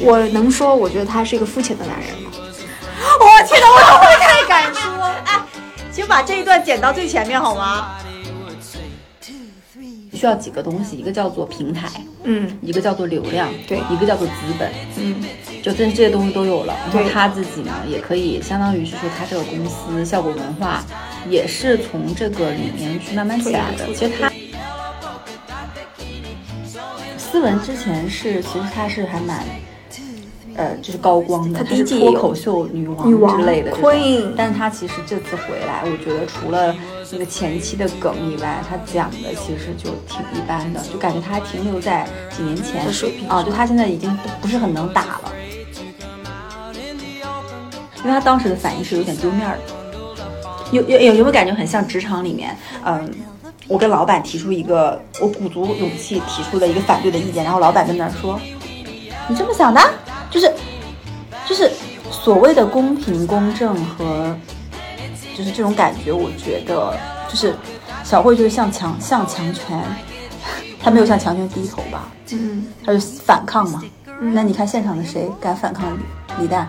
我能说，我觉得他是一个肤浅的男人吗？我天哪，我怎么会太敢说？哎，请把这一段剪到最前面好吗？需要几个东西，一个叫做平台，嗯，一个叫做流量，对，一个叫做资本，嗯，就这这些东西都有了，然后对。他自己呢，也可以相当于是说，他这个公司效果文化也是从这个里面去慢慢起来的。其实他思文之前是，其实他是还蛮。呃，就是高光的，他第一脱口秀女王之类的 Queen 但是她其实这次回来，我觉得除了那个前期的梗以外，他讲的其实就挺一般的，就感觉他还停留在几年前的水平啊，就他现在已经不不是很能打了，因为他当时的反应是有点丢面儿的，有有有有没有感觉很像职场里面，嗯。我跟老板提出一个，我鼓足勇气提出了一个反对的意见，然后老板在那儿说：“你这么想的？”就是就是所谓的公平公正和就是这种感觉，我觉得就是小慧就是向强向强权，她没有向强权低头吧，嗯，她就反抗嘛。那你看现场的谁敢反抗李李诞？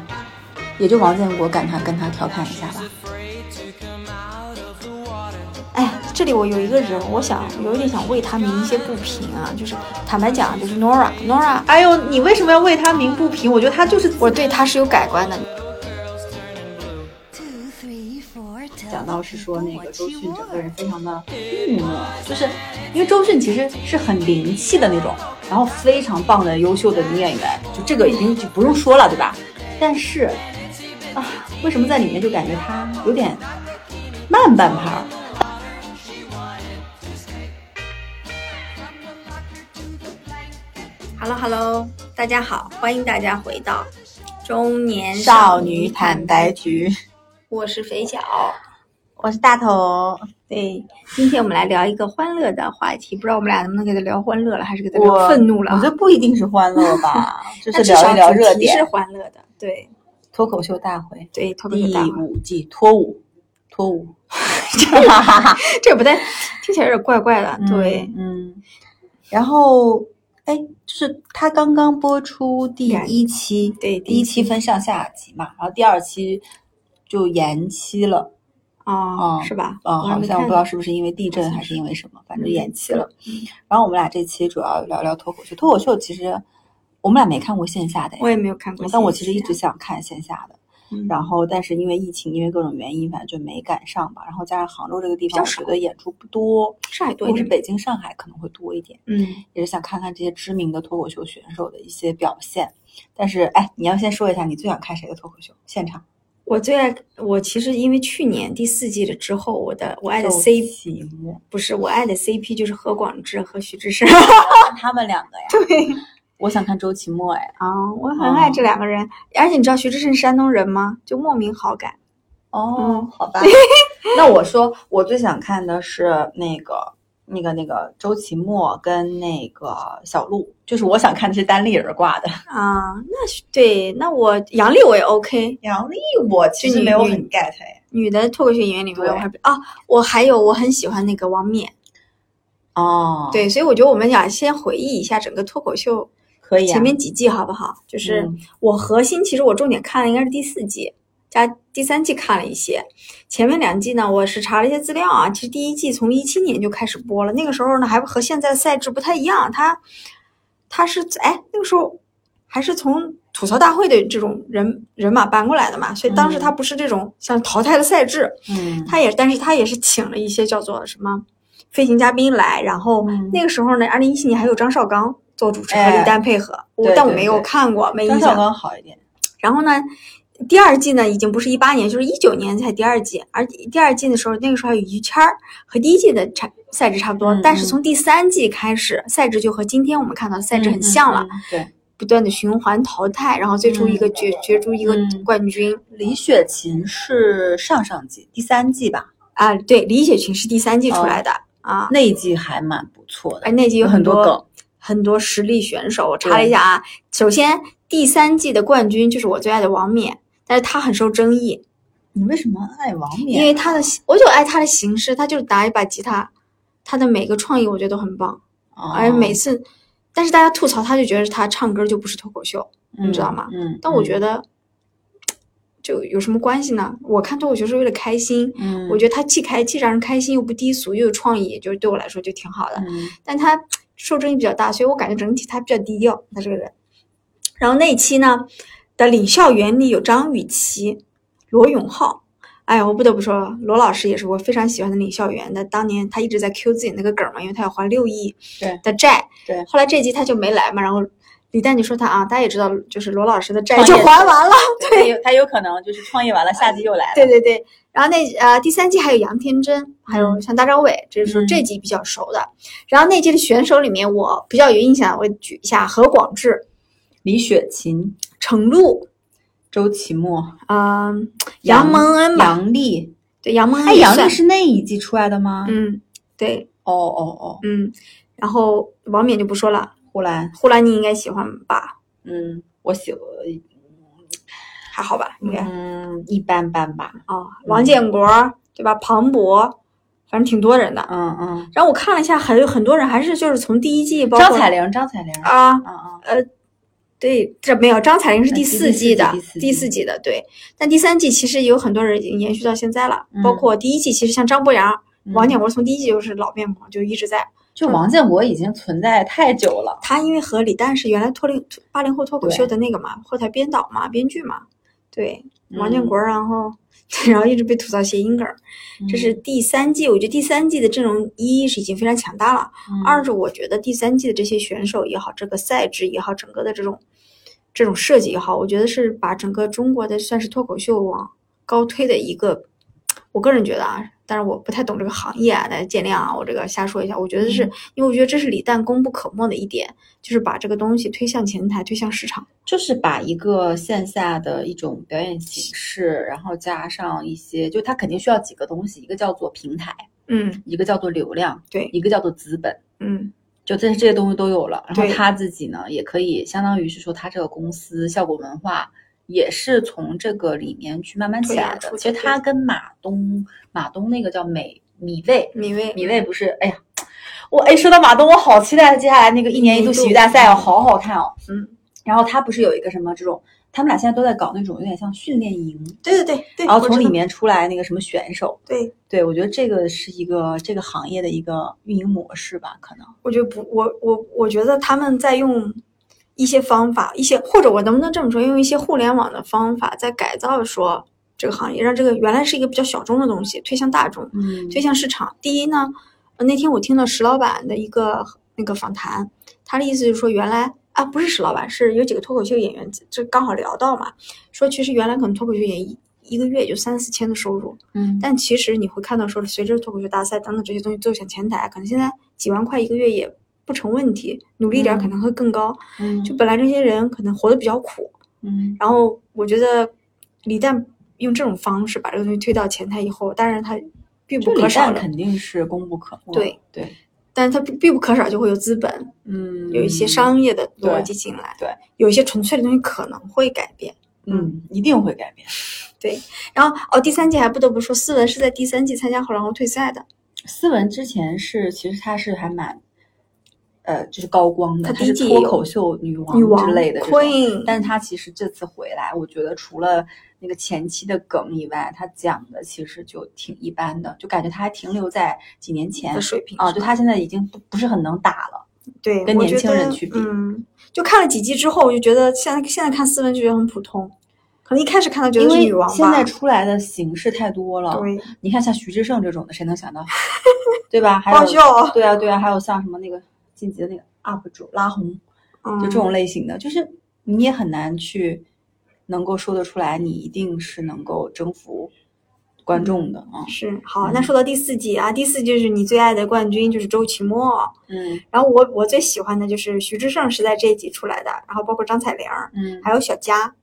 也就王建国敢他跟他调侃一下吧。这里我有一个人，我想有一点想为他鸣一些不平啊，就是坦白讲，就是 Nora，Nora，哎呦，你为什么要为他鸣不平？我觉得他就是我对他是有改观的。讲到是说那个周迅整个人非常的郁闷，就是因为周迅其实是很灵气的那种，然后非常棒的优秀的女演员，就这个已经就不用说了，对吧？但是啊，为什么在里面就感觉她有点慢半拍 Hello 大家好，欢迎大家回到中年少女坦白局，我是肥脚。我是大头，对，今天我们来聊一个欢乐的话题，不知道我们俩能不能给他聊欢乐了，还是给他聊愤怒了我？觉得不一定是欢乐吧，就是聊一聊热点。题是欢乐的，对脱口秀大会对，第大。五季脱舞，脱舞，这不太听起来有点怪怪的，对，嗯，然后，哎，就是他刚刚播出第一期，对第一期分上下集嘛，然后第二期就延期了，哦，嗯是吧？嗯，好像不知道是不是因为地震还是因为什么，反正延期了。嗯然后我们俩这期主要聊聊脱口秀，脱口秀其实我们俩没看过线下的呀，我也没有看过，但我其实一直想看线下的。嗯然后，但是因为疫情，因为各种原因，反正就没赶上吧。然后加上杭州这个地方，我觉得演出不多，上海多一点，或是北京、上海可能会多一点。嗯，也是想看看这些知名的脱口秀选手的一些表现。但是，哎，你要先说一下你最想看谁的脱口秀现场？我最爱我其实因为去年第四季了之后，我的我爱的 CP，不是我爱的 CP 就是何广智和徐志胜 他们两个呀。对我想看周奇墨，哎，啊，我很爱这两个人，而且你知道徐志胜山东人吗？就莫名好感。哦嗯，好吧。那我说，我最想看的是那个、那个、那个周奇墨跟那个小鹿，就是我想看的是单立人挂的。啊，那是对，那我杨笠我也 OK，杨笠，我其实没有很 get 哎。女的脱口秀演员里面我还比啊，我还有我很喜欢那个王冕，哦，，对，所以我觉得我们俩先回忆一下整个脱口秀可以啊。前面几季好不好？就是嗯我核心，其实我重点看的应该是第四季加第三季看了一些，前面两季呢，我是查了一些资料啊。其实第一季从一七年就开始播了，那个时候呢还和现在的赛制不太一样，它它是哎那个时候还是从吐槽大会的这种人人马搬过来的嘛，所以当时他不是这种像淘汰的赛制，嗯，他也，但是他也是请了一些叫做什么飞行嘉宾来，然后嗯那个时候呢，二零一七年还有张绍刚做主持和哎李诞配合，我但我没有看过，没张绍印象。刚好一点。然后呢，第二季呢已经不是一八年，就是一九年才第二季，而第二季的时候，那个时候还有于谦儿，和第一季的差赛制差不多，但是从第三季开始，赛制就和今天我们看到的赛制很像了，对，不断的循环淘汰，然后最终一个角、角逐一个嗯冠军。李雪琴是上上季第三季吧？啊，对，李雪琴是第三季出来的、啊，那一季还蛮不错的哎，，那季有有很多多梗。很多实力选手。我查了一下啊，首先第三季的冠军就是我最爱的王冕，但是他很受争议，你为什么爱王冕？因为他的我就爱他的形式，他就是打一把吉他，他的每个创意我觉得都很棒，哦而且每次，但是大家吐槽他就觉得他唱歌就不是脱口秀，你知道吗嗯，但我觉得就有什么关系呢？我看脱口秀是为了开心，嗯，我觉得他既开既让人开心又不低俗又有创意，就是对我来说就挺好的。嗯但他受争议比较大，所以我感觉整体他比较低调，他这个人。然后那一期呢的领校园里有张雨绮、罗永浩，哎呀，我不得不说，罗老师也是我非常喜欢的领笑员。那。当年他一直在 Q 自己那个梗嘛，因为他要还六亿对的债，对后来这期他就没来嘛，然后李诞你说他啊，大家也知道，就是罗老师的债就还完了。对，他有他有可能就是创业完了，下季又来了。对对对，然后那呃第三季还有杨天真，还有嗯像大张伟，这是这季比较熟的。然后那季的选手里面，我比较有印象，我举一下何广智、李雪琴、程璐，周奇墨、嗯、杨蒙恩吧，杨丽。对杨蒙恩哎，杨丽是那一季出来的吗？嗯，对，哦哦哦，嗯，然后王冕就不说了，呼兰，呼兰你应该喜欢吧？嗯，我喜欢，还好吧，应该啊、嗯，一般般吧。王建国对吧？庞博，反正挺多人的。嗯嗯，然后我看了一下，还有很多人还是就是从第一季，包括张彩玲，张彩玲，啊，嗯嗯，对，这没有张彩玲是第第四季的第四，季的对。但第三季其实有很多人已经延续到现在了，嗯包括第一季，其实像张博洋、嗯王建国从第一季就是老面孔，就一直在。就王建国已经存在太久了。他因为和李诞是原来脱零八零后脱口秀的那个嘛，后台编导嘛，编剧嘛，对，嗯王建国，然后 然后一直被吐槽谐音梗儿。这是第三季，我觉得第三季的阵容一是已经非常强大了，嗯二是我觉得第三季的这些选手也好，这个赛制也好，整个的这种这种设计也好，我觉得是把整个中国的算是脱口秀往高推的一个。我个人觉得啊，但是我不太懂这个行业啊，大家见谅啊，我这个瞎说一下。我觉得是、嗯因为我觉得这是李诞功不可没的一点，就是把这个东西推向前台，推向市场。就是把一个线下的一种表演形式，然后加上一些，就它肯定需要几个东西，一个叫做平台，嗯，一个叫做流量，对，一个叫做资本。嗯就这这些东西都有了，然后他自己呢，也可以相当于是说，他这个公司效果文化也是从这个里面去慢慢起来的。其实他跟马东，马东那个叫美米味，米未，米未不是，哎呀，我哎说到马东，我好期待接下来那个一年一度喜剧大赛哦，好好看哦。嗯，然后他不是有一个什么这种，他们俩现在都在搞那种有点像训练营，对对对对，然后从里面出来那个什么选手。对。对，我觉得这个是一个这个行业的一个运营模式吧，可能。我觉得不，我我我觉得他们在用一些方法，一些或者我能不能这么说，用一些互联网的方法在改造说这个行业，让这个原来是一个比较小众的东西推向大众，嗯推向市场。第一呢，呃那天我听了石老板的一个那个访谈，他的意思就是说，原来啊不是石老板，是有几个脱口秀演员，这刚好聊到嘛，说其实原来可能脱口秀演员一一个月也就三四千的收入，嗯但其实你会看到说，随着脱口秀大赛等等这些东西走向前台，可能现在几万块一个月也不成问题，努力点儿可能会更高。嗯就本来这些人可能活得比较苦，嗯然后我觉得李诞用这种方式把这个东西推到前台以后，当然他必不可少肯定是功不可没。对对，但是他必必不可少就会有资本，嗯，有一些商业的逻辑进来，对，有一些纯粹的东西可能会改变。嗯，一定会改变。对然后哦，第三季还不得不说，思文是在第三季参加后然后退赛的，思文之前是，其实他是还蛮，呃，就是高光的，她她是脱口秀女王之类的 Queen，但是她其实这次回来，我觉得除了那个前期的梗以外，她讲的其实就挺一般的，就感觉她还停留在几年前的水平啊，就她现在已经不不是很能打了。对，跟年轻人去比嗯，就看了几季之后，我就觉得现在现在看斯文就觉得很普通，可能一开始看到觉因为得是女王吧。现在出来的形式太多了，对你看像徐志胜这种的，谁能想到，对吧？还有爆笑，对啊对啊，还有像什么那个晋级的那个 UP 主拉红，嗯，就这种类型的，就是你也很难去能够说得出来，你一定是能够征服观众的啊。是好。嗯那说到第四季啊，第四季就是你最爱的冠军就是周奇墨，嗯然后我我最喜欢的就是徐志胜是在这一季出来的，然后包括张彩玲，嗯，还有小佳。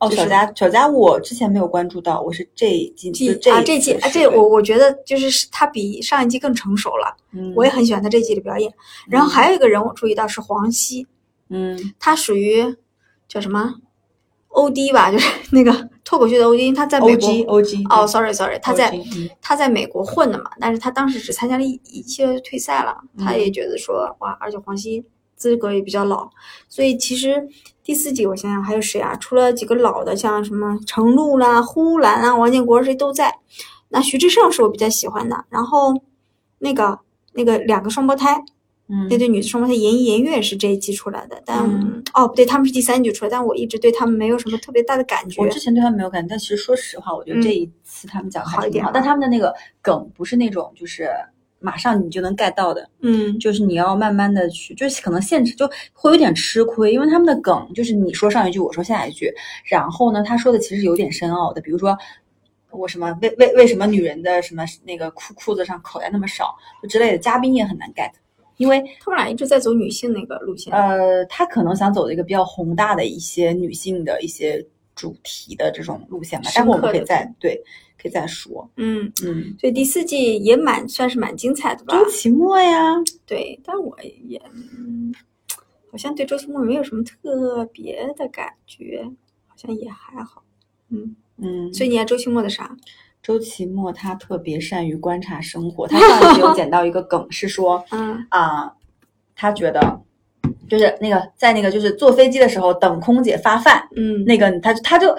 哦，就是小佳小佳，我之前没有关注到，我是这一季就这这季啊，这我我觉得就是他比上一季更成熟了，嗯。我也很喜欢他这季的表演。然后还有一个人我注意到是黄西，嗯。他属于叫什么 OD 吧，就是那个脱口秀的 OD，因为他在美 O 国 O G 哦，sorry sorry，他在他在美国混的嘛，但是他当时只参加了一一届退赛了，他嗯也觉得说哇，而且黄西资格也比较老，所以其实第四季我想想还有谁啊？除了几个老的，像什么程璐啦、呼兰啊、王建国谁都在。那徐志胜是我比较喜欢的，然后那个那个两个双胞胎，嗯那对女子双胞胎严艺严月是这一季出来的，但、嗯哦不对，他们是第三季出来，但我一直对他们没有什么特别大的感觉我。之前对他们没有感觉，但其实说实话，我觉得嗯这一次他们讲的好。一点但他们的那个梗不是那种就是马上你就能 get 到的，嗯就是你要慢慢的去，就是可能现实就会有点吃亏，因为他们的梗就是你说上一句，我说下一句，然后呢，他说的其实有点深奥的，比如说。我什么为为为什么女人的什么那个裤裤子上口袋那么少，就之类的，嘉宾也很难 get，因为他们俩一直在走女性那个路线。呃，他可能想走的一个比较宏大的一些女性的一些主题的这种路线吧，待会我们可以再对可以再说，嗯，嗯，所以第四季也蛮算是蛮精彩的吧？周奇墨呀，对，但我也、嗯、好像对周奇墨没有什么特别的感觉，好像也还好。嗯，嗯，所以你爱周奇墨的啥？周奇墨他特别善于观察生活，他上一集有捡到一个梗是说嗯啊、他觉得就是那个在那个就是坐飞机的时候等空姐发饭，嗯，那个他他就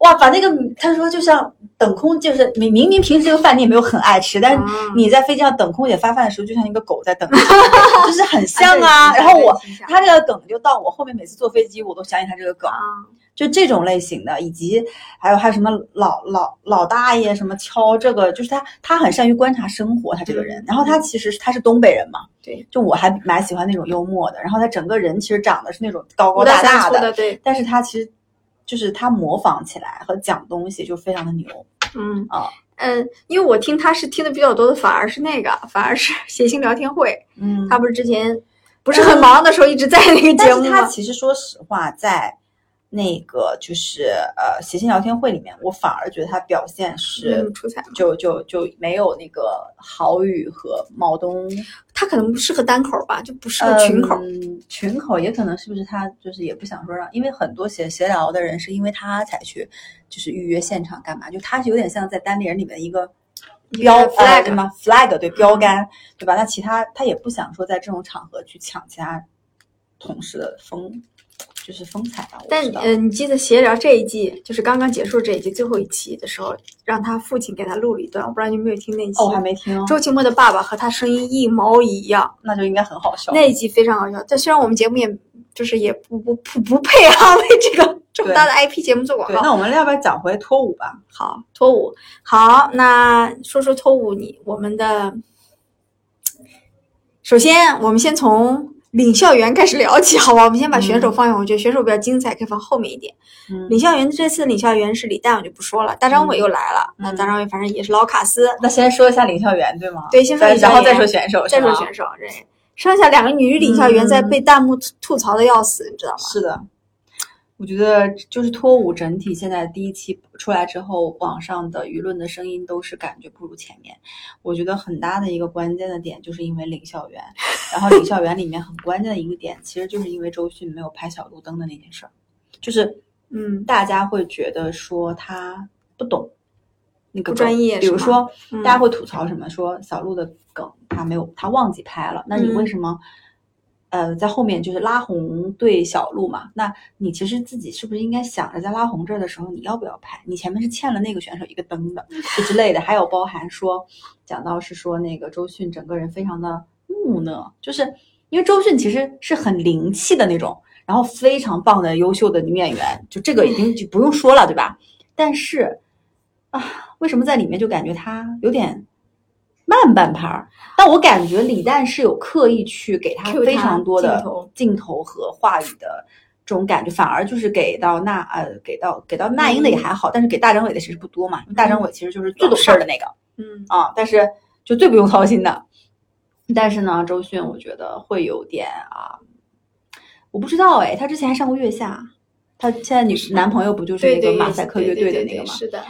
哇把那个他说就像等空就是明明明平时这个饭你也没有很爱吃，但是啊你在飞机上等空姐发饭的时候，就像一个狗在等，就是很像啊。然后我他这个梗就到我后面每次坐飞机我都想起他这个梗，啊，就这种类型的，以及还有还有什么老老老大爷什么敲这个，就是他他很善于观察生活，他这个人。嗯然后他其实他是东北人嘛，对，就我还蛮喜欢那种幽默的。然后他整个人其实长得是那种高高大大的，对，但是他其实就是他模仿起来和讲东西就非常的牛嗯啊。嗯，因为我听他是听的比较多的，反而是那个，反而是谐星聊天会。嗯他不是之前不是很忙的时候一直在那个节但是目吗？他其实说实话，在那个就是呃谐星聊天会里面，我反而觉得他表现是嗯出彩就就就没有那个郝宇和毛东他可能不适合单口吧，就不适合群口。嗯，群口也可能是不是他就是也不想说让，因为很多写闲聊的人是因为他才去就是预约现场干嘛，就他是有点像在单立人里面的一个标 flag 对吗？flag 对标杆对吧？那其他他也不想说在这种场合去抢其他同事的风，就是风采吧。但呃，你记得闲聊这一季，就是刚刚结束这一季最后一期的时候，让他父亲给他录了一段，我不知道你有没有听那一期。哦，我还没听，周奇墨的爸爸和他声音一毛一样，那就应该很好笑。那一集非常好笑。但虽然我们节目也就是也不不不不配啊 为这个这么大的 IP 节目做广，告。那我们要不要讲回脱舞吧？好，脱舞好，那说说脱舞，你我们的，首先我们先从领校园开始聊起，好吧？我们先把选手放下，我觉得选手比较精彩，可以放后面一点。嗯，领校园这次领校园是李诞，我就不说了，大张伟又来了，那嗯大张伟反正也是老卡司，那先说一下领校园对吗？对先说再然后领校园再说选手，再说选手，对，剩下两个女领校园在嗯被弹幕吐吐槽的要死，你知道吗？是的，我觉得就是脱舞整体现在第一期出来之后，网上的舆论的声音都是感觉不如前面。我觉得很大的一个关键的点就是因为领校园，然后领校园里面很关键的一个点，其实就是因为周迅没有拍小路灯的那件事儿，就是嗯，大家会觉得说他不懂。那个专业比如说，嗯大家会吐槽什么？说小鹿的梗他没有，他忘记拍了。那你嗯为什么？呃，在后面就是拉红对小鹿嘛，那你其实自己是不是应该想着在拉红这儿的时候你要不要拍？你前面是欠了那个选手一个灯的，就之类的，还有包含说讲到是说那个周迅整个人非常的木讷，就是因为周迅其实是很灵气的那种，然后非常棒的优秀的女演员，就这个已经就不用说了，对吧？但是啊，为什么在里面就感觉她有点慢半拍儿？但我感觉李诞是有刻意去给他非常多的镜头和话语的这种感觉，反而就是给到那呃给到给到那英的也还好，但是给大张伟的其实不多嘛，大张伟其实就是最懂事儿的那个。嗯啊，但是就最不用操心的。但是呢，周迅我觉得会有点啊，我不知道哎，她之前还上过月下，她现在女男朋友不就是那个马赛克乐队的那个吗？是的，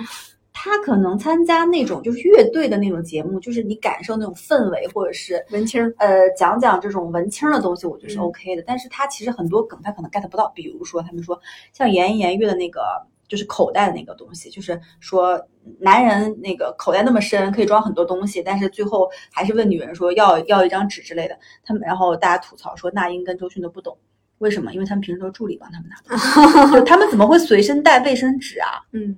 她可能参加那种就是乐队的那种节目，就是你感受那种氛围，或者是文青儿呃讲讲这种文青的东西，我觉得是嗯 OK 的。但是他其实很多梗他可能 get 不到，比如说他们说像言言乐的那个就是口袋的那个东西，就是说男人那个口袋那么深，可以装很多东西，但是最后还是问女人说要要一张纸之类的。他们然后大家吐槽说那英跟周迅都不懂，为什么？因为他们平时都是助理帮他们拿 就他们怎么会随身带卫生纸啊？嗯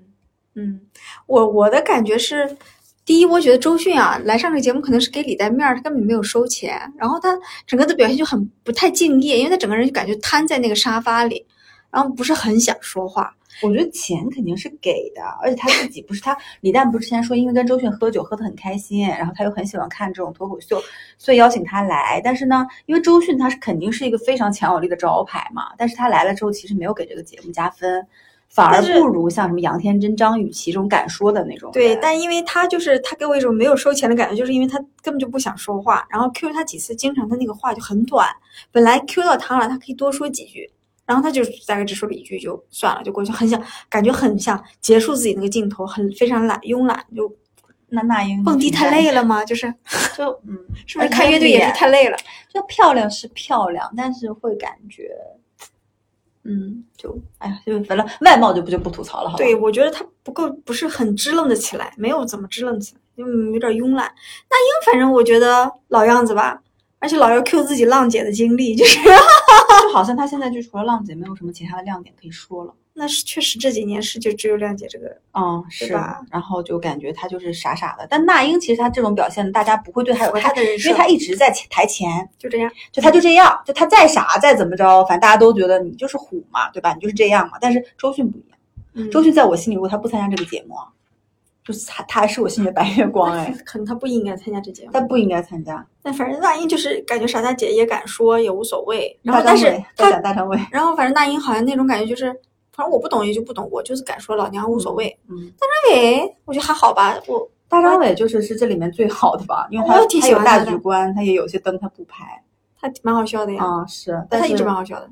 嗯，我我的感觉是，第一，我觉得周迅啊来上这个节目可能是给李诞面儿，他根本没有收钱，然后他整个的表现就很不太敬业，因为他整个人就感觉瘫在那个沙发里，然后不是很想说话。我觉得钱肯定是给的，而且他自己不是他李诞不是之前说因为跟周迅喝酒喝得很开心，然后他又很喜欢看这种脱口秀，所以邀请他来。但是呢，因为周迅他是肯定是一个非常强有力的招牌嘛，但是他来了之后其实没有给这个节目加分，反而不如像什么杨天真、张雨绮这种敢说的那种。对，但因为他就是他给我一种没有收钱的感觉，就是因为他根本就不想说话，然后 Q 他几次，经常他那个话就很短，本来 Q 到他了，他可以多说几句，然后他就大概只说了一句就算了，就过去，很想感觉很想结束自己那个镜头，很非常懒慵懒，就那那英蹦迪太累了吗？就是 就嗯，是不是看乐队也是太累了？就漂亮是漂亮，但是会感觉，嗯，就哎呀，就反正外貌就不就不吐槽了，哈？对，我觉得他不够，不是很支棱的起来，没有怎么支棱起来，就有点慵懒。那英反正我觉得老样子吧，而且老要 Q 自己浪姐的经历，就是就好像他现在就除了浪姐，没有什么其他的亮点可以说了。那是确实这几年是就只有亮姐这个，嗯，是吧然后就感觉她就是傻傻的，但那英其实她这种表现，大家不会对他有太因为她一直在前台前，就这样。就她就这样，就她再傻再怎么着，反正大家都觉得你就是虎嘛，对吧？你就是这样嘛。但是周迅不一样，嗯周迅在我心里，如果他不参加这个节目啊，就是他他还是我心里的白月光 哎，可能他不应该参加这节目，他不应该参加。但反正那英就是感觉傻大姐也敢说，也无所谓。然后但是伟在她，讲大张伟，然后反正那英好像那种感觉就是，反正我不懂也就不懂，我就是敢说，老娘无所谓。嗯，大张伟，我觉得还好吧，我大张伟就是是这里面最好的吧，因为他他有大局观，他也有些灯他不拍他蛮好笑的呀，啊、是，但是他一直蛮好笑的。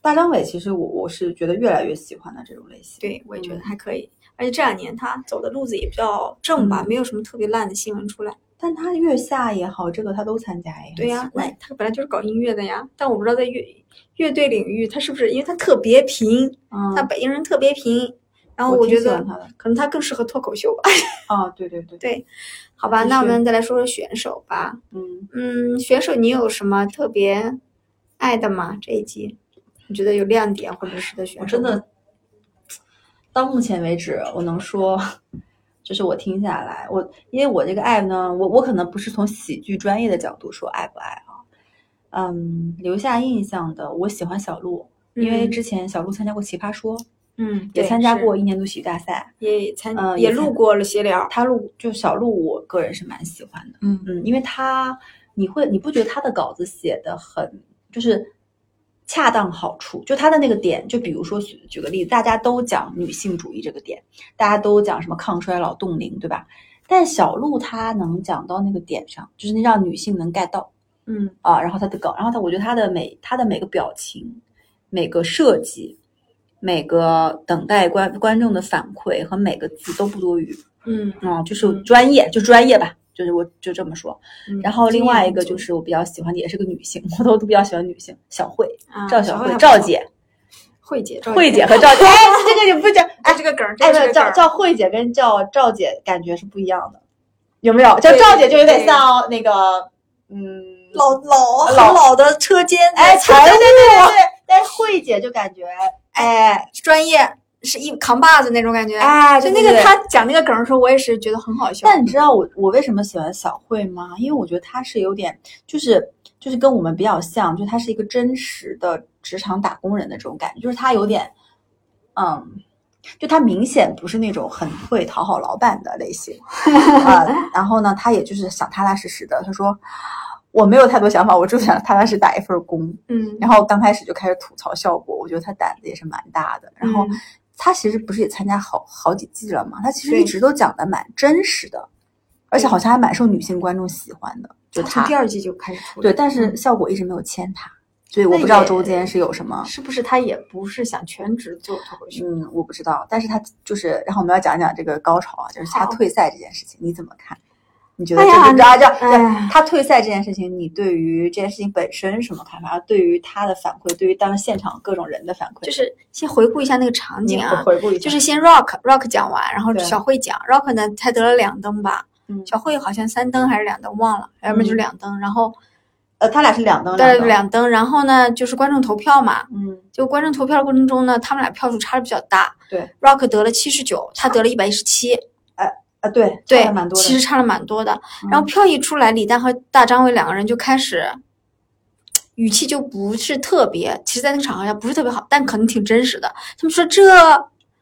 大张伟其实我我是觉得越来越喜欢的这种类型。对，我也觉得嗯还可以。而且这两年他走的路子也比较正吧，嗯没有什么特别烂的新闻出来。但他月下也好，这个他都参加呀对呀、那他本来就是搞音乐的呀，但我不知道在乐乐队领域他是不是，因为他特别平，嗯，他北京人特别平，然后我我觉得可能他更适合脱口秀吧。啊，对对对，对好吧，那我们再来说说选手吧。嗯，嗯，选手你有什么特别爱的吗？这一季你觉得有亮点或者是的选手？我真的到目前为止，我能说，就是我听下来，我因为我这个爱呢，我我可能不是从喜剧专业的角度说爱不爱啊，嗯，留下印象的，我喜欢小鹿，因为嗯之前小鹿参加过《奇葩说》，嗯，也参加过一年度喜剧大赛，也参、嗯也参也录过了闲聊。他录就小鹿，我个人是蛮喜欢的。嗯嗯，因为他你会你不觉得他的稿子写的很就是恰当好处？就他的那个点，就比如说举举个例子，大家都讲女性主义这个点，大家都讲什么抗衰老冻龄，对吧？但小鹿他能讲到那个点上，就是让女性能 get 到嗯啊，然后他的梗，然后他我觉得他的每他的每个表情、每个设计、每个等待观观众的反馈和每个字都不多余。嗯啊，就是嗯专业，就专业吧，就是我就这么说。嗯然后另外一个就是我比较喜欢的，也是个女性，我都都比较喜欢女性，小慧、啊赵小慧、赵姐、慧姐，赵慧姐和赵 姐。哎，这个你不讲，哎，这个梗儿，这个是个梗儿赵赵慧姐跟叫赵姐感觉是不一样的，有没有？叫赵姐就有点像那个，嗯，老老很老老的车间的哎，财务对对对对对，但是慧姐就感觉，哎专业是一扛把子那种感觉。哎，就那个他讲那个梗儿的时候，我也是觉得很好笑。但你知道我我为什么喜欢小慧吗？因为我觉得她是有点，就是就是跟我们比较像，就她是一个真实的职场打工人的这种感觉，就是她有点，嗯，就她明显不是那种很会讨好老板的类型 啊、然后呢，他也就是想踏踏实实的。他说我没有太多想法，我就想踏踏实实打一份工。嗯，然后刚开始就开始吐槽效果，我觉得他胆子也是蛮大的。然后嗯她其实不是也参加好好几季了嘛？他其实一直都讲的蛮真实的，而且好像还蛮受女性观众喜欢的。就他从第二季就开始出。对，但是嗯效果一直没有签他，所以我不知道中间是有什么。是不是他也不是想全职做脱口秀？嗯，我不知道，但是他就是，然后我们要讲一讲这个高潮啊，就是他退赛这件事情，你怎么看？你觉得哎呀这个啊这哎这他退赛这件事情，你对于这件事情本身什么看法？对于他的反馈，对于当时现场各种人的反馈，就是先回顾一下那个场景啊，回顾一下，就是先 Rock Rock 讲完，然后小慧讲，Rock 呢才得了两灯吧，嗯。小慧好像三灯还是两灯忘了，要么就是两灯，然后呃，他俩是两灯，对灯，两灯，然后呢就是观众投票嘛，嗯，就观众投票的过程中呢，他们俩票数差的比较大，对，Rock 得了七十九，他得了一百一十七，啊，对，差对蛮，多的，其实差了蛮多的。嗯然后票一出来，李诞和大张伟两个人就开始，语气就不是特别，其实，在那个场合下不是特别好，但可能挺真实的。他们说这，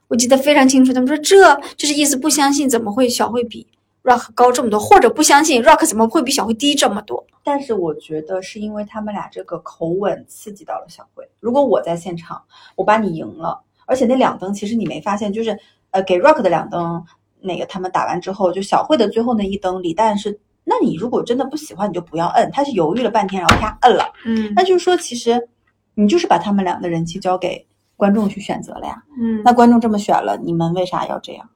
我记得非常清楚，他们说这就是意思不相信怎么会小慧比 Rock 高这么多，或者不相信 Rock 怎么会比小慧低这么多。但是我觉得是因为他们俩这个口吻刺激到了小慧。如果我在现场，我把你赢了，而且那两灯其实你没发现，就是呃给 Rock 的两灯，那个他们打完之后，就小慧的最后那一灯，李诞是，那你如果真的不喜欢，你就不要摁。他是犹豫了半天，然后啪摁了。嗯那就是说，其实你就是把他们俩的人气交给观众去选择了呀。嗯，那观众这么选了，你们为啥要这样？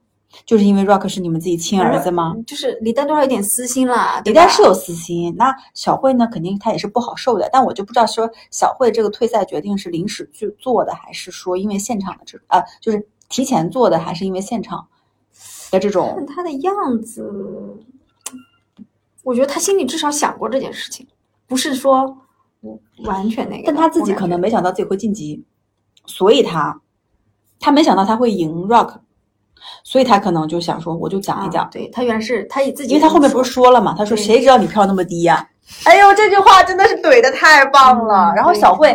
就是因为 Rock 是你们自己亲儿子吗？就是李诞多少有点私心啦，李诞是有私心，那小慧呢，肯定她也是不好受的。但我就不知道说小慧这个退赛决定是临时去做的，还是说因为现场的这呃、就是提前做的，还是因为现场的这种看他的样子，我觉得他心里至少想过这件事情，不是说完全那个。但他自己可能没想到自己会晋级，所以他他没想到他会赢 Rock，所以他可能就想说，我就讲一讲，啊对他原来是他以自己，因为他后面不是说了嘛，他说谁知道你票那么低呀、哎呦，这句话真的是怼的太棒了。嗯然后小慧，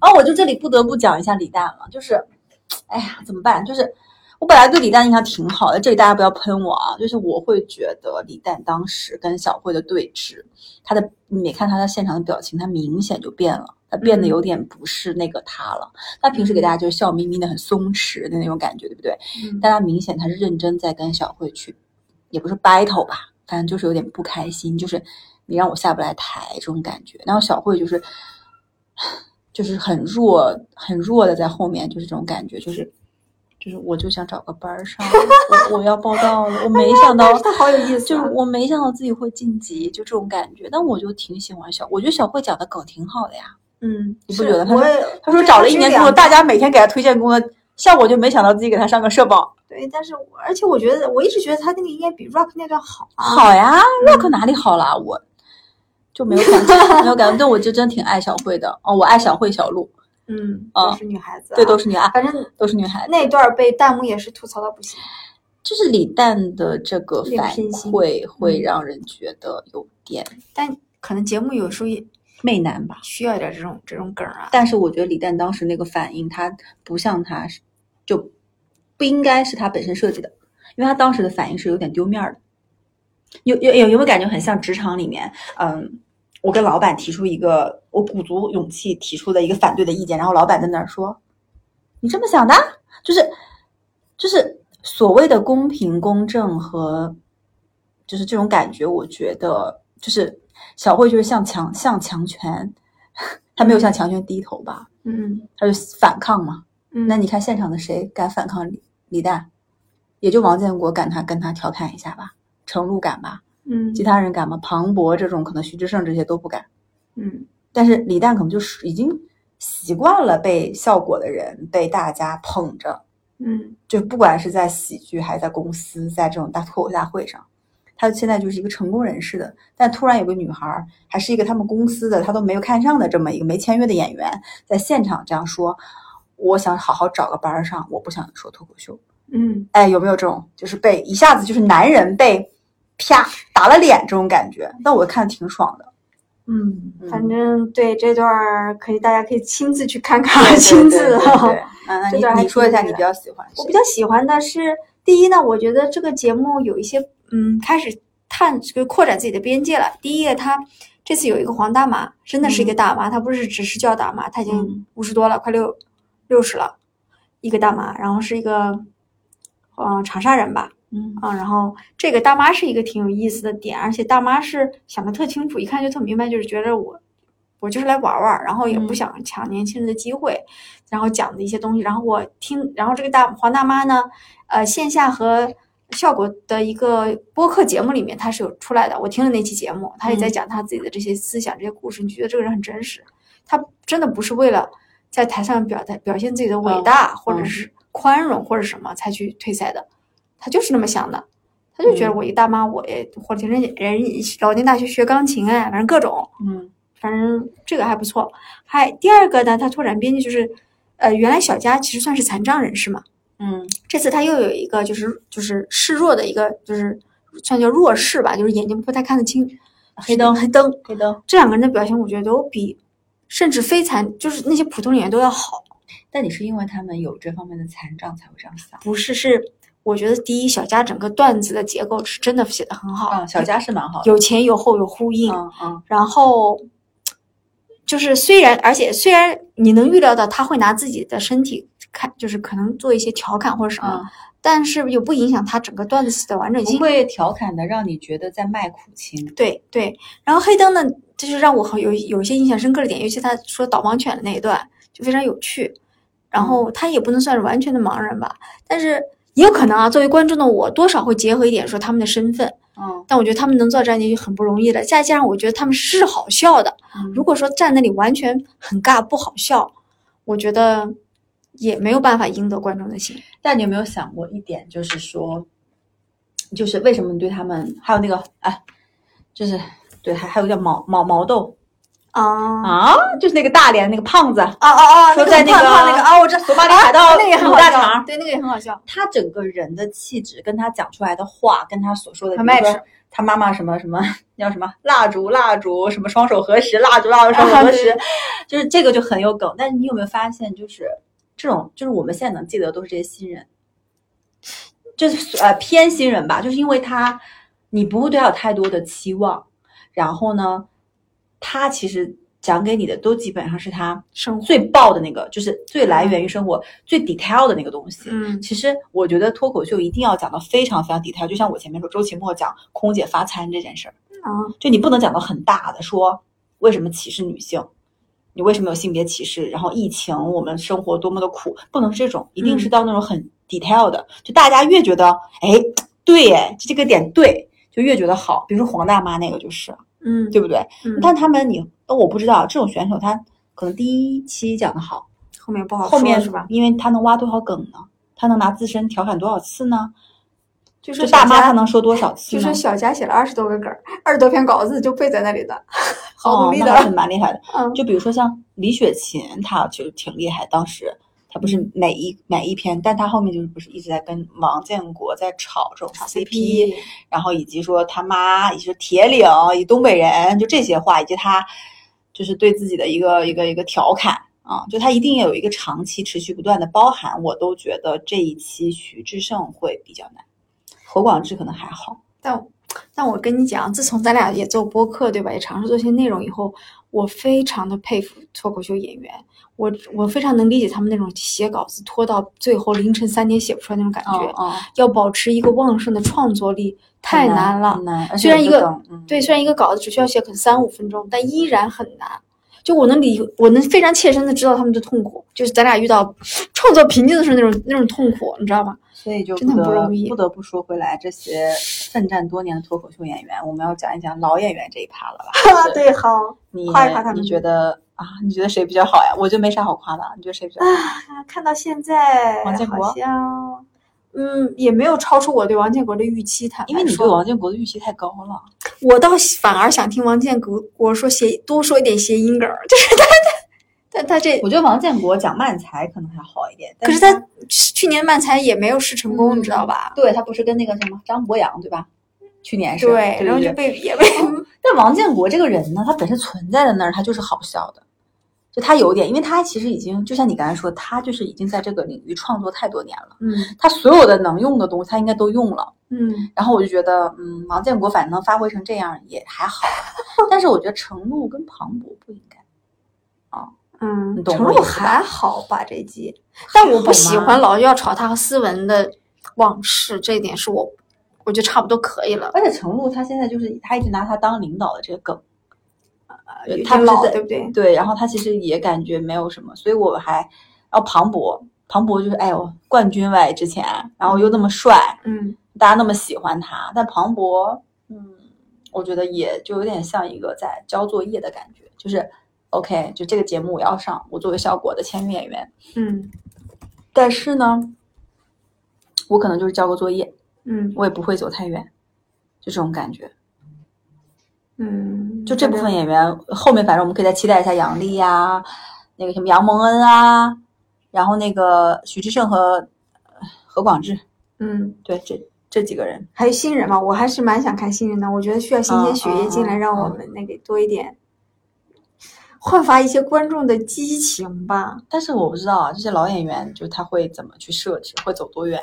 然后我就这里不得不讲一下李诞了，就是，哎呀，怎么办？就是我本来对李诞印象挺好的，这里大家不要喷我啊，就是我会觉得李诞当时跟小慧的对峙，他的你没看他在现场的表情，他明显就变了。他变得有点不是那个他了，他平时给大家就是笑眯眯的、很松弛的那种感觉，对不对？嗯但他明显他是认真在跟小慧去，也不是 battle 吧，反正就是有点不开心，就是你让我下不来台这种感觉。然后小慧就是 就是很弱很弱的在后面，就是这种感觉，就是就是我就想找个班儿上，我我要报到了，我没想到 他好有意思啊，就是我没想到自己会晋级，就这种感觉。但我就挺喜欢小，我觉得小慧讲的梗挺好的呀。嗯，你不觉得他说他说找了一年工作，大家家每天给他推荐工作，像我就没想到自己给他上个社保。对，但是我而且我觉得我一直觉得他那个应该比 Rock 那段好啊，好呀，Rock 哪里好了？我就没有感觉，没有感觉。但我就真挺爱小慧的哦，我爱小慧、小鹿，嗯，啊都是女孩子啊，对，都是女爱，反正都是女孩子。那段被弹幕也是吐槽到不行。就是李诞的这个反偏心馈，会嗯让人觉得有点但可能节目有时候也媚男吧。需要一点这种这种梗啊。但是我觉得李诞当时那个反应，他不像他是，就不应该是他本身设计的，因为他当时的反应是有点丢面儿的。有有有有没有感觉很像职场里面，嗯，我跟老板提出一个，我鼓足勇气提出的一个反对的意见，然后老板在那儿说：“你这么想的？”就是就是所谓的公平公正和就是这种感觉，我觉得就是小慧就是向强向强权，他没有向强权低头吧，嗯他就反抗嘛。嗯，那你看现场的谁敢反抗李李诞？也就王建国敢他跟他调侃一下吧，程璐敢吧，嗯。其他人敢吗？庞博这种可能徐志胜这些都不敢，嗯。但是李诞可能就是已经习惯了被效果的人被大家捧着，嗯。就不管是在喜剧还是在公司，在这种大脱口大会上，他现在就是一个成功人士的，但突然有个女孩儿，还是一个他们公司的他都没有看上的这么一个没签约的演员，在现场这样说，我想好好找个班儿上，我不想说脱口秀。嗯。哎，有没有这种就是被一下子就是男人被啪打了脸这种感觉？但我看挺爽的。嗯，嗯反正对这段儿可以，大家可以亲自去看看，对 亲自对对啊。对那那这段还你你说一下你比较喜欢？我比较喜欢的是，第一呢，我觉得这个节目有一些嗯，开始探就扩展自己的边界了。第一个，他这次有一个黄大妈，真的是一个大妈，她不是只是叫大妈，她已经嗯五十多了，快六六十了，一个大妈，然后是一个呃长沙人吧，嗯啊，然后这个大妈是一个挺有意思的点，而且大妈是想的特清楚，一看就特明白，就是觉得我我就是来玩玩，然后也不嗯想抢年轻人的机会，然后讲的一些东西，然后我听，然后这个大黄大妈呢，呃，线下和效果的一个播客节目里面，她是有出来的。我听了那期节目，她也在讲她自己的这些思想、这些故事。你就觉得这个人很真实，他真的不是为了在台上表达、表现自己的伟大，或者是宽容或者什么才去退赛的，他就是那么想的。他就觉得我一大妈，我也或者人人老年大学学钢琴哎，反正各种，嗯，反正这个还不错。还第二个呢，他拓展边界就是，呃，原来小佳其实算是残障人士嘛，嗯这次他又有一个就是就是示弱的一个就是算叫弱视吧，就是眼睛不太看得清，黑灯黑灯。黑灯。这两个人的表现，我觉得都比甚至非残就是那些普通演员都要好。但你是因为他们有这方面的残障才会这样想？不是，是我觉得第一，小佳整个段子的结构是真的写的很好，嗯，小佳是蛮好的。有前有后有呼应，嗯嗯然后就是虽然，而且虽然你能预料到他会拿自己的身体看，就是可能做一些调侃或者什么，嗯，但是又不影响他整个段子的完整性。不会调侃的让你觉得在卖苦情。对对，然后黑灯呢，就是让我很有有一些印象深刻的点，尤其他说导盲犬的那一段就非常有趣。然后他也不能算是完全的盲人吧，但是也有可能啊，作为观众的我，多少会结合一点说他们的身份。嗯但我觉得他们能做到这样就很不容易了，再加上我觉得他们是好笑的。嗯如果说站那里完全很尬不好笑，我觉得也没有办法赢得观众的心。但你有没有想过一点，就是说，就是为什么你对他们还有那个哎，就是对还还有叫毛毛毛豆啊啊，就是那个大连那个胖子，啊啊！说在那个那个啊，我知道索马里海盗那个也很好笑大肠，对，那个也很好笑。他整个人的气质跟他讲出来的话，跟他所说的，很比如说他妈妈什么什么叫什么蜡烛蜡烛什么双手合十，蜡烛蜡烛 双手合十，对就是这个就很有梗。但是你有没有发现，就是这种，就是我们现在能记得都是这些新人，就是呃偏新人吧，就是因为他你不会对他有太多的期望，然后呢，他其实讲给你的都基本上是他生活最爆的那个，就是最来源于生活、最 detail 的那个东西。嗯其实我觉得脱口秀一定要讲到非常非常 detail，就像我前面说周奇墨讲空姐发餐这件事儿，啊，就你不能讲到很大的说为什么歧视女性，你为什么有性别歧视，然后疫情我们生活多么的苦，不能是这种，一定是到那种很 detail 的，就大家越觉得哎对哎这个点对，就越觉得好。比如说黄大妈那个就是，嗯，对不对？嗯但他们你我不知道这种选手他可能第一期讲的好。后面不好后面说是吧？因为他能挖多少梗呢？他能拿自身调侃多少次呢？就是大妈小佳她能说多少次呢就是？小佳写了二十多个梗儿，二十多篇稿子就背在那里的，好哦努力，那还是。蛮厉害的。嗯，就比如说像李雪琴，她其实挺厉害。当时她不是每一每一篇，但他后面就是不是一直在跟王建国在吵这种 CP，然后以及说他妈，以及说铁岭，以东北人，就这些话，以及他就是对自己的一个一个一个调侃啊，就他一定要有一个长期持续不断的包含。我都觉得这一期徐志胜会比较难，何广智可能还好。但但我跟你讲，自从咱俩也做播客，对吧？也尝试做些内容以后，我非常的佩服脱口秀演员。我我非常能理解他们那种写稿子拖到最后凌晨三点写不出来那种感觉。嗯，要保持一个旺盛的创作力太难了。虽然一个，嗯对，虽然一个稿子只需要写可能三五分钟，但依然很难。就我能理，我能非常切身的知道他们的痛苦，就是咱俩遇到创作瓶颈的时候那种那种痛苦，你知道吗？所以就真的不容易不得不说回来，这些 奋战多年的脱口秀演员，我们要讲一讲老演员这一趴了吧？对对，好。你夸一夸他们你觉得啊？你觉得谁比较好呀？我就没啥好夸的，你觉得谁比较好？啊，看到现在，王建国好像，嗯，也没有超出我对王建国的预期。他因为你对王建国的预期太高了。我倒反而想听王建国我说谐多说一点谐音梗，就是他但他这我觉得王建国讲慢才可能还好一点，但可是他去年漫才也没有试成功，嗯你知道吧？对他不是跟那个什么张博洋对吧？去年是对，然后就对被也被 但王建国这个人呢，他本身存在在那儿，他就是好笑的。就他有点，因为他其实已经，就像你刚才说，他就是已经在这个领域创作太多年了，嗯他所有的能用的东西，他应该都用了。嗯然后我就觉得，嗯，王建国反正能发挥成这样也还好，但是我觉得程璐跟庞博不应该。嗯你，懂程璐我意思吧还好吧这一季，但我不喜欢老要炒他和思文的往事，这一点是我我觉得差不多可以了。而且程璐他现在就是他一直拿他当领导的这个梗，有他老，对不对？对，然后他其实也感觉没有什么，所以我还，然后庞博，庞博就是哎呦冠军外之前，然后又那么帅，嗯大家那么喜欢他，但庞博，嗯，我觉得也就有点像一个在交作业的感觉，就是 OK，就这个节目我要上，我作为效果的签约演员，嗯但是呢，我可能就是交个作业，嗯我也不会走太远，就这种感觉。嗯，就这部分演员，后面反正我们可以再期待一下杨笠呀，那个什么杨蒙恩啊，然后那个许志胜和呃何广智，嗯，对，这这几个人，还有新人嘛，我还是蛮想看新人的。我觉得需要新鲜血液进来，让我们那个多一点，焕发一些观众的激情吧。但是我不知道啊，这些老演员就他会怎么去设置，会走多远？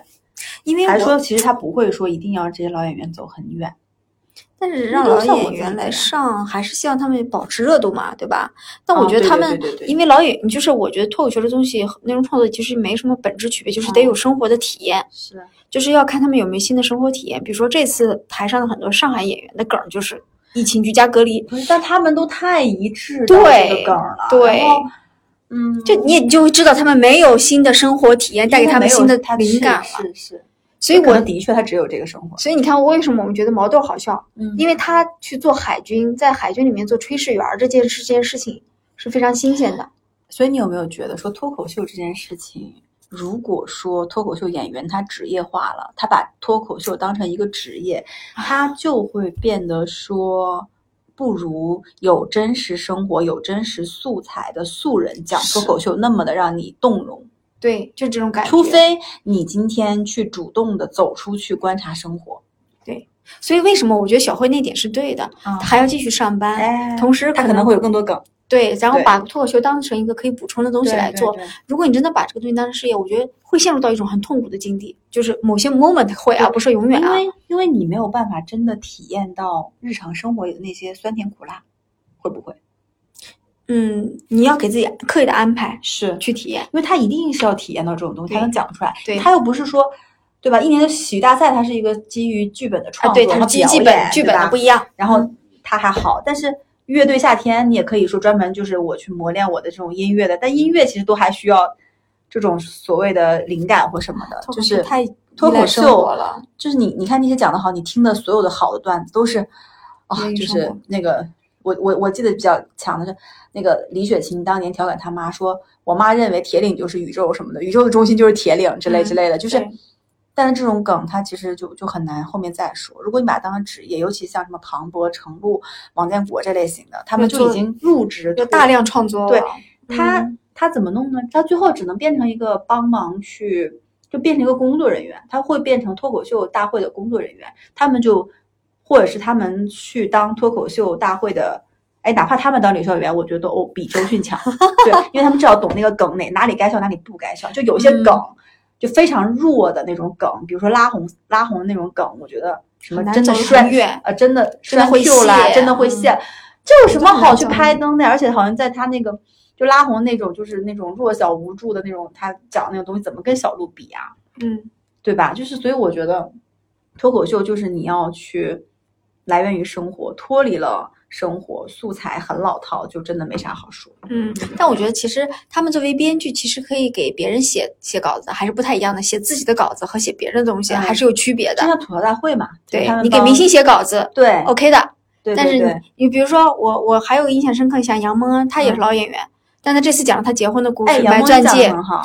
因为我还说其实他不会说一定要这些老演员走很远？但是让老演员来上，还是希望他们保持热度嘛，对吧？但我觉得他们，因为老演，就是我觉得脱口秀这东西内容创作其实没什么本质区别，就是得有生活的体验，是，就是要看他们有没有新的生活体验。比如说这次台上的很多上海演员的梗儿就是疫情居家隔离，不是，但他们都太一致对这个梗了，对。嗯，就你也就会知道他们没有新的生活体验带给他们新的灵感了。是是，所以我的确他只有这个生活，所以你看，为什么我们觉得毛豆好笑？嗯。因为他去做海军，在海军里面做炊事员这件事，这件事情是非常新鲜的。所以你有没有觉得说脱口秀这件事情，如果说脱口秀演员他职业化了，他把脱口秀当成一个职业，他就会变得说。不如有真实生活、有真实素材的素人讲脱口秀那么的让你动容，对，就这种感觉。除非你今天去主动的走出去观察生活，对所以为什么我觉得小慧那点是对的，啊她还要继续上班，哎同时他可能会有更多梗对，然后把脱口秀当成一个可以补充的东西来做。如果你真的把这个东西当成事业，我觉得会陷入到一种很痛苦的境地，就是某些 moment 会啊，不是永远啊。因为因为你没有办法真的体验到日常生活里的那些酸甜苦辣，会不会？嗯，你要给自己刻意的安排是去体验。因为他一定是要体验到这种东西，才能讲出来。对他又不是说，对吧？一年的喜剧大赛，它是一个基于剧本的啊，创作，对，它然后是剧本剧本的不一样。然后他还好，但是乐队夏天你也可以说专门就是我去磨练我的这种音乐的，但音乐其实都还需要这种所谓的灵感或什么的，就是太脱口秀了，就是你你看那些讲的好，你听的所有的好的段子都是啊就是那个我我我记得比较强的是那个李雪琴当年调侃他妈说，我妈认为铁岭就是宇宙什么的，宇宙的中心就是铁岭之类嗯之类的，就是对。但是这种梗，它其实就就很难后面再说。如果你把它当成职业，尤其像什么庞博、程璐、王建国这类型的，他们就已经入职就大量创作了，对他嗯他怎么弄呢？他最后只能变成一个帮忙去，就变成一个工作人员，他会变成脱口秀大会的工作人员，他们就或者是他们去当脱口秀大会的。哎，哪怕他们当领笑员，我觉得都哦比周迅强，对，因为他们至少懂那个梗哪哪里该笑，哪里不该笑。就有些嗯梗、就非常弱的那种梗，比如说拉红拉红的那种梗，我觉得什么真的摔很远啊，真的真的会秀啦，泄真的会嗯泄，这有什么好去拍灯的？而且好像在他那个就拉红那种，就是那种弱小无助的那种，他讲那种东西，怎么跟小鹿比啊？嗯，对吧？就是所以我觉得脱口秀就是你要去来源于生活，脱离了生活素材很老套，就真的没啥好说。嗯，但我觉得其实他们作为编剧，其实可以给别人写写稿子，还是不太一样的。写自己的稿子和写别人的东西嗯还是有区别的就。像吐槽大会嘛，对你给明星写稿子对，OK 的。对但是你对对你比如说我我还有印象深刻，像杨蒙恩，他也是老演员，但他这次讲了他结婚的故哎，事，杨买钻戒蒙讲的。很好，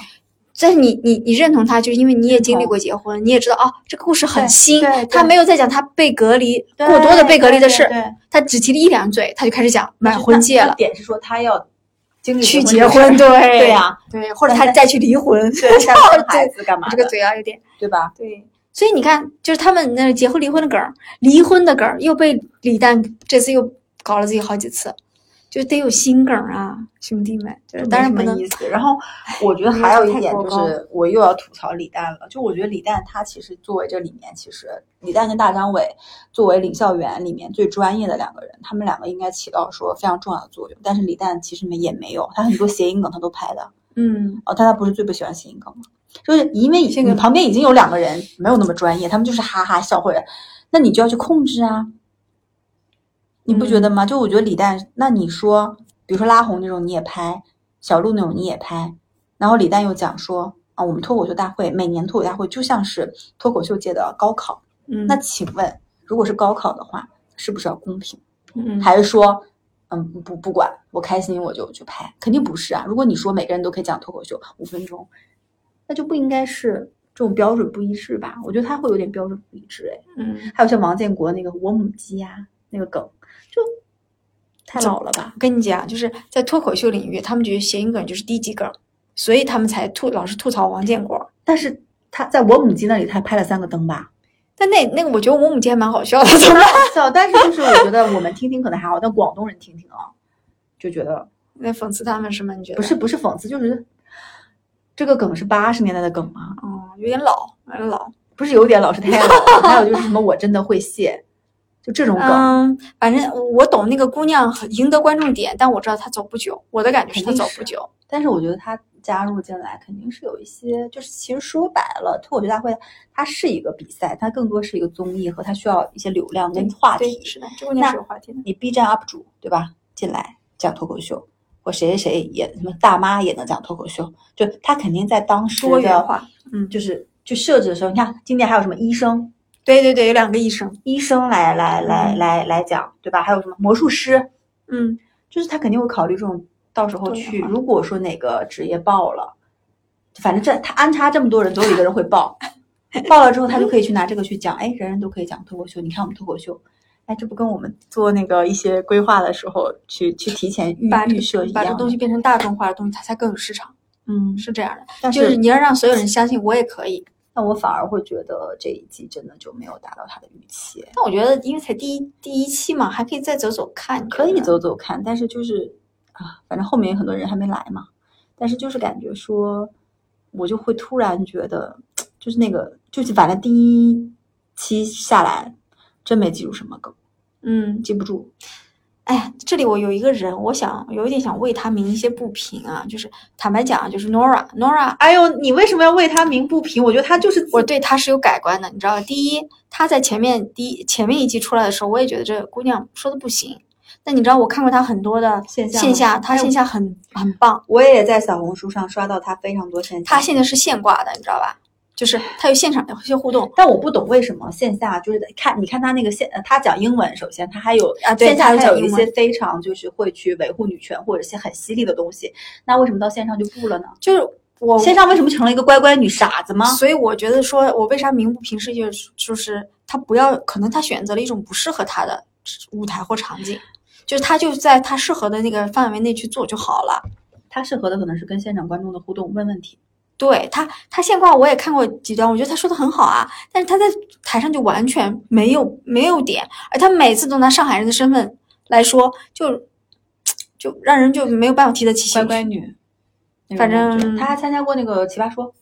但是你你你认同他，就是因为你也经历过结婚，你也知道哦，这个故事很新对。他没有在讲他被隔离过多的被隔离的事他只提了一两嘴，他就开始讲买婚戒了，点是说他要经历去结结婚，对 对呀，对，或者他再去离婚，对，像生孩 子干嘛？这个嘴啊有点对吧？对。所以你看，就是他们那结婚离婚的梗儿，离婚的梗儿又被李诞这次又搞了自己好几次，就得有心梗啊，兄弟们。就是当然不能没意思。然后我觉得还有一点就是，我又要吐槽李诞了。就我觉得李诞他其实作为这里面，其实李诞跟大张伟作为领笑员里面最专业的两个人，他们两个应该起到说非常重要的作用。但是李诞其实没也没有，他很多谐音梗他都拍的。嗯，哦，但他不是最不喜欢谐音梗吗？就是因为这个你旁边已经有两个人没有那么专业，他们就是哈哈笑或者，那你就要去控制啊，你不觉得吗？就我觉得李诞，那你说，比如说拉红那种你也拍，小鹿那种你也拍，然后李诞又讲说啊，我们脱口秀大会每年脱口大会就像是脱口秀界的高考，嗯，那请问，如果是高考的话，是不是要公平？嗯还是说，嗯，不不管，我开心我就去拍？肯定不是啊！如果你说每个人都可以讲脱口秀五分钟，那就不应该是这种标准不一致吧？我觉得他会有点标准不一致哎。嗯，还有像王建国那个我母鸡呀、那个梗，就太老了吧我？跟你讲，就是在脱口秀领域，他们觉得谐音梗就是低级梗，所以他们才吐老是吐槽王建国。但是他在我母鸡那里，他拍了三个灯吧？但那那个，我觉得我母鸡还蛮好笑的，怎么 笑，但是就是我觉得我们听听可能还好，但广东人听听啊，就觉得那讽刺他们是吗？你觉得？不是，不是讽刺，就是这个梗是八十年代的梗吗？哦，有点老，有点老。不是有点老是太老了，还有就是什么我真的会谢，就这种梗，嗯，反正我懂那个姑娘赢得观众点，但我知道她走不久。我的感觉是她走不久。但是我觉得她加入进来肯定是有一些，就是其实说白了，脱口秀大会它是一个比赛，它更多是一个综艺和它需要一些流量跟话对，题。是的，这关键是有话题的。你 B 站 UP 主对吧？进来讲脱口秀，或谁谁谁也什么大妈也能讲脱口秀，就他肯定在当时的多元化，嗯，就是就设置的时候，你看今年还有什么医生，对对对，有两个医生，医生来来来嗯来来讲，对吧？还有什么魔术师，嗯，就是他肯定会考虑这种，到时候去，如果说哪个职业报了，反正这他安插这么多人，总有一个人会报，报了之后他就可以去拿这个去讲，哎，人人都可以讲脱口秀，你看我们脱口秀。哎，这不跟我们做那个一些规划的时候去去提前预把这预设一把这东西变成大众化的东西，它才更有市场，嗯，是这样的。但就是你要让所有人相信我也可以。那我反而会觉得这一季真的就没有达到他的预期。但我觉得，因为才第一第一期嘛，还可以再走走看，可以走走看，但是就是啊，反正后面有很多人还没来嘛，但是就是感觉说，我就会突然觉得，就是那个，就是反正第一期下来，真没记住什么梗，嗯，记不住。哎呀，这里我有一个人，我想有一点想为他鸣一些不平啊，就是坦白讲啊，就是 Nora，Nora，哎呦，你为什么要为他鸣不平？我觉得他就是我对他是有改观的，你知道吧？第一，他在前面第一前面一季出来的时候，我也觉得这个姑娘说的不行。但你知道，我看过他很多的线下线下，吗哎她线下很很棒。我也在小红书上刷到他非常多线下，他现在是现挂的，你知道吧？就是他有现场的一些互动但我不懂为什么线下就是看，你看他那个线，呃他讲英文，首先他还有啊对线下他有一些非常就是会去维护女权或者一些很犀利的东西，那为什么到线上就不了呢？就是我线上为什么成了一个乖乖女傻子吗？所以我觉得说，我为啥鸣不平是就是就是他不要，可能他选择了一种不适合他的舞台或场景，就是他就在他适合的那个范围内去做就好了。他适合的可能是跟现场观众的互动，问问题。对他，他现挂我也看过几段，我觉得他说的很好啊，但是他在台上就完全没有没有点，而他每次都拿上海人的身份来说，就就让人就没有办法提得起兴趣。乖乖女，反正他还参加过那个奇葩说，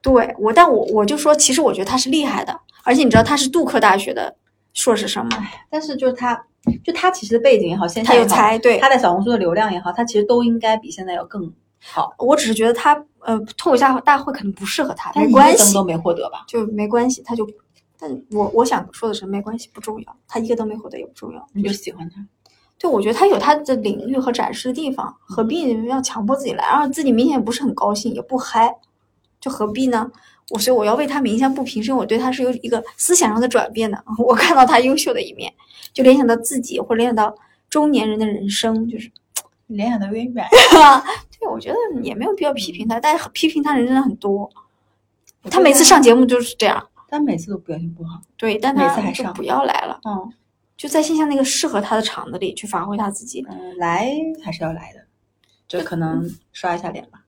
对我，但我我就说，其实我觉得他是厉害的，而且你知道他是杜克大学的硕士生吗？但是就是他，就他其实的背景也好，线下也好，他有才，对他在小红书的流量也好，他其实都应该比现在要更好。我只是觉得他呃脱口秀大会可能不适合他，但没关系都，没获得吧？就没关系，他就。但我我想说的是，没关系，不重要，他一个都没获得也不重要。你就喜欢他，对，我觉得他有他的领域和展示的地方，何必要强迫自己来？然后自己明显也不是很高兴，也不嗨，就何必呢？我所以我要为他鸣不平，是因为我对他是有一个思想上的转变的。我看到他优秀的一面，就联想到自己，或者联想到中年人的人生，就是联想的有点远。对，我觉得也没有必要批评他，但是批评他人真的很多。他每次上节目就是这样，他每次都表现不好。对，但他就次还上不要来了，嗯就在线下那个适合他的场子里去发挥他自己。嗯，来还是要来的，就可能刷一下脸吧，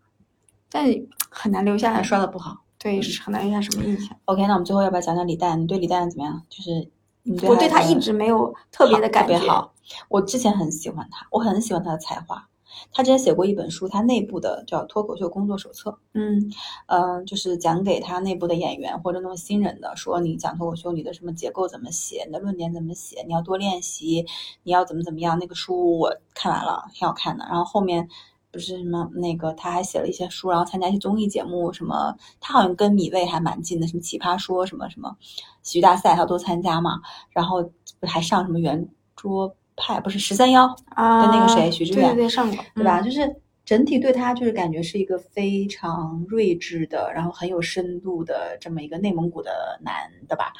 但很难留下来刷的不好。对，是很难留下什么印象。OK，那我们最后要不要讲讲李诞？你对李诞怎么样？就是你对我对他一直没有特别的感觉。特别好。我之前很喜欢他，我很喜欢他的才华。他之前写过一本书，他内部的叫《脱口秀工作手册》，嗯嗯、就是讲给他内部的演员或者那种新人的，说你讲脱口秀，你的什么结构怎么写，你的论点怎么写，你要多练习，你要怎么怎么样。那个书我看完了，挺好看的。然后后面不是什么那个，他还写了一些书，然后参加一些综艺节目，什么他好像跟米未还蛮近的，什么奇葩说，什么什么喜剧大赛，他都参加嘛。然后不还上什么圆桌派，不是十三幺，啊，跟那个谁徐志远对对对，上过，对吧？嗯？就是整体对他就是感觉是一个非常睿智的，然后很有深度的这么一个内蒙古的男的吧。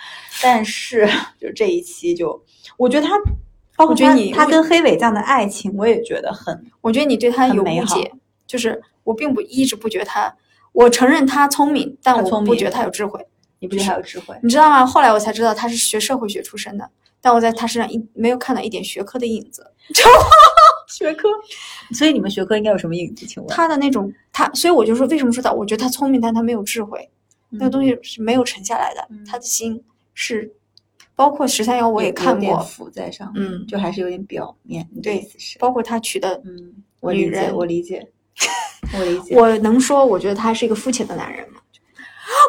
但是 就这一期就，我觉得他，包括他我觉得你他跟黑尾这样的爱情，我也觉得很我觉得你对他有误解，就是我并不一直不觉得他，我承认他聪明，但我不觉得他有智慧。你不觉得他有智慧？你知道吗？后来我才知道他是学社会学出身的，但我在他身上一没有看到一点学科的影子。学科，所以你们学科应该有什么影子？请问他的那种他，所以我就说为什么说他，我觉得他聪明，但他没有智慧，那个东西是没有沉下来的。嗯他的心是，包括十三幺我也看过，浮在上，嗯，就还是有点表面。对？包括他娶的，嗯，我理解，我理解，我理解。我能说，我觉得他是一个肤浅的男人吗？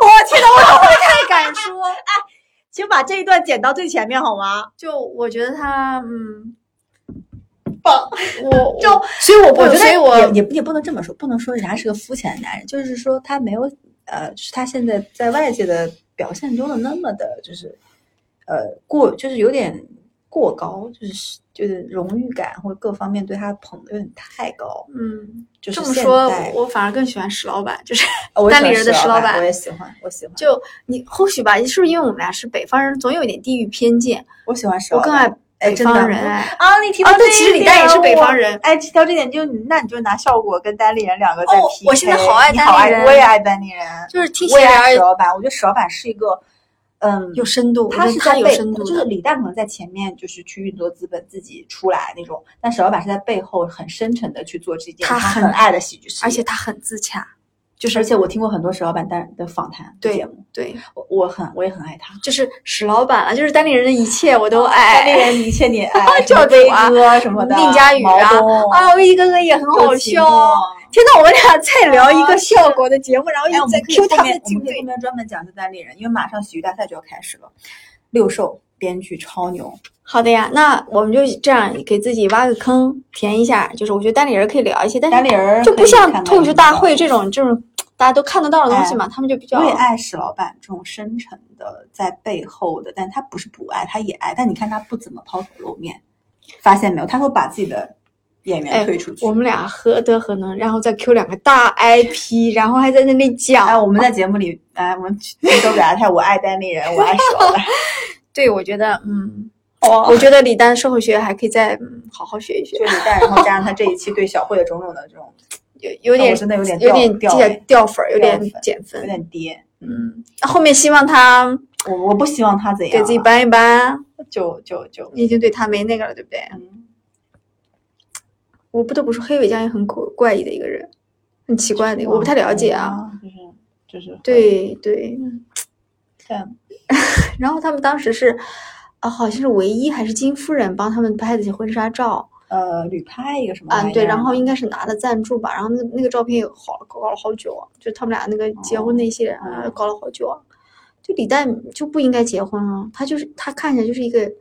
我天呐，我怎么会太敢说？请把这一段剪到最前面好吗？就我觉得他，嗯，棒，我就所以我不，我觉得所以我也也也不能这么说，不能说人家是个肤浅的男人，就是说他没有呃，就是他现在在外界的表现中的那么的，就是呃过，就是有点过高，就是就是荣誉感或者各方面对他捧的有点太高。嗯，就是这么说，我反而更喜欢石老板，就是单立人的石老板我也喜欢，我喜欢，就你或许吧，是不是因为我们俩是北方人，总有一点地域偏见？我喜欢石老板我更爱。哎北方人哎。啊，你提啊到这其实李诞也是北方人哎，提到这点就那你就拿效果跟单立人两个在哦 PK，我现在好爱单立人我也爱单立人，就是听起我也爱来石老板，我觉得石老板是一个，嗯，有深度，他我觉得他有是在背，深度。就是李诞可能在前面就是去运作资本自己出来那种，但史老板是在背后很深沉的去做这件他很很爱的喜剧事业，而且他很自洽，就是而且我听过很多石老板单的访谈对节目，对，我我很我也很爱他。就是史老板啊，就是单立人的一切我都爱单立爱。人一切你 爱，教什么威主啊哥什么的，宁佳宇啊啊，威哥哥也很好笑。墨天呐，我们俩在聊一啊个效果的节目，然后一在 Q 他们的竞对我们专门讲这单立人，因为马上喜剧大赛就要开始了。六兽编剧超牛，好的呀，那我们就这样给自己挖个坑填一下，就是我觉得单立人可以聊一些，但是单立人就不像脱口秀大会这种就是大家都看得到的东西嘛，他们就比较我也爱史老板这种深沉的在背后的，但他不是不爱，他也爱，但你看他不怎么抛头露面，发现没有？他会把自己的演员哎推出去。我们俩何德何能，然后再 Q 两个大 IP，然后还在那里讲。哎，我们在节目里，哎，我们都给他太，我爱单立人，我爱史老板。对，我觉得，嗯，哦我觉得李丹社会学还可以再嗯好好学一学就，李诞，然后加上他这一期对小慧的种种的这种，有有点真的有点有点掉掉粉儿，有点减分有。点跌。嗯，后面希望他我我不希望他怎样啊，给自己扳一扳，就就就你已经对他没那个了，对不对？嗯，我不得不说，黑尾酱也很怪怪异的一个人，很奇怪的，我不太了解啊。，就是就是会对对，但 然后他们当时是，啊，好像是唯一还是金夫人帮他们拍的些婚纱照呃旅拍一个什么啊，对，然后应该是拿的赞助吧，然后那那个照片也好了，搞了好久啊，就他们俩那个结婚那些人啊，哦搞了好久啊。就李诞就不应该结婚啊，他就是他看起来就是一个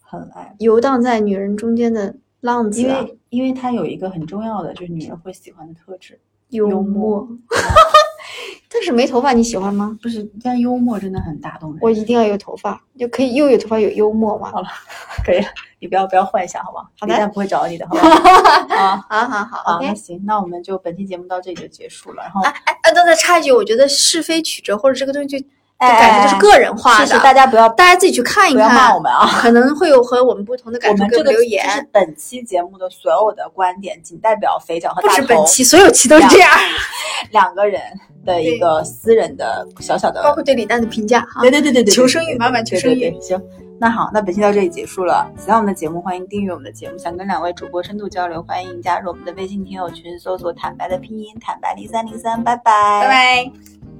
很爱，游荡在女人中间的浪子因啊，为因为他有一个很重要的就是女人会喜欢的特质，幽幽默默。但是没头发你喜欢吗？不是，但幽默真的很打动人。我一定要有头发，就可以又有头发有幽默嘛。好了 可以了，你不要不要幻想好吗？好的李诞不会找你的，好吧？啊好好好好，，OK 那。行，那我们就本期节目到这里就结束了。然后，哎哎，等等插一句，我觉得是非曲折或者这个东西就感觉就是个人化的，是是，大家不要大家自己去看一不要看，骂我们啊。可能会有和我们不同的感受，们这个给我们留言。这是本期节目的所有的观点，仅代表肥脚和不大头止本期，所有期都是这样，两个人的一个私人的小小的包括对李诞的评价啊对。对对对对，求生欲满满求生欲行，那好，那本期到这里结束了。喜欢我们的节目，欢迎订阅我们的节目。想跟两位主播深度交流，欢迎加入我们的微信听友群，搜索“坦白”的拼音“坦白零三零三”。拜拜，拜拜。拜。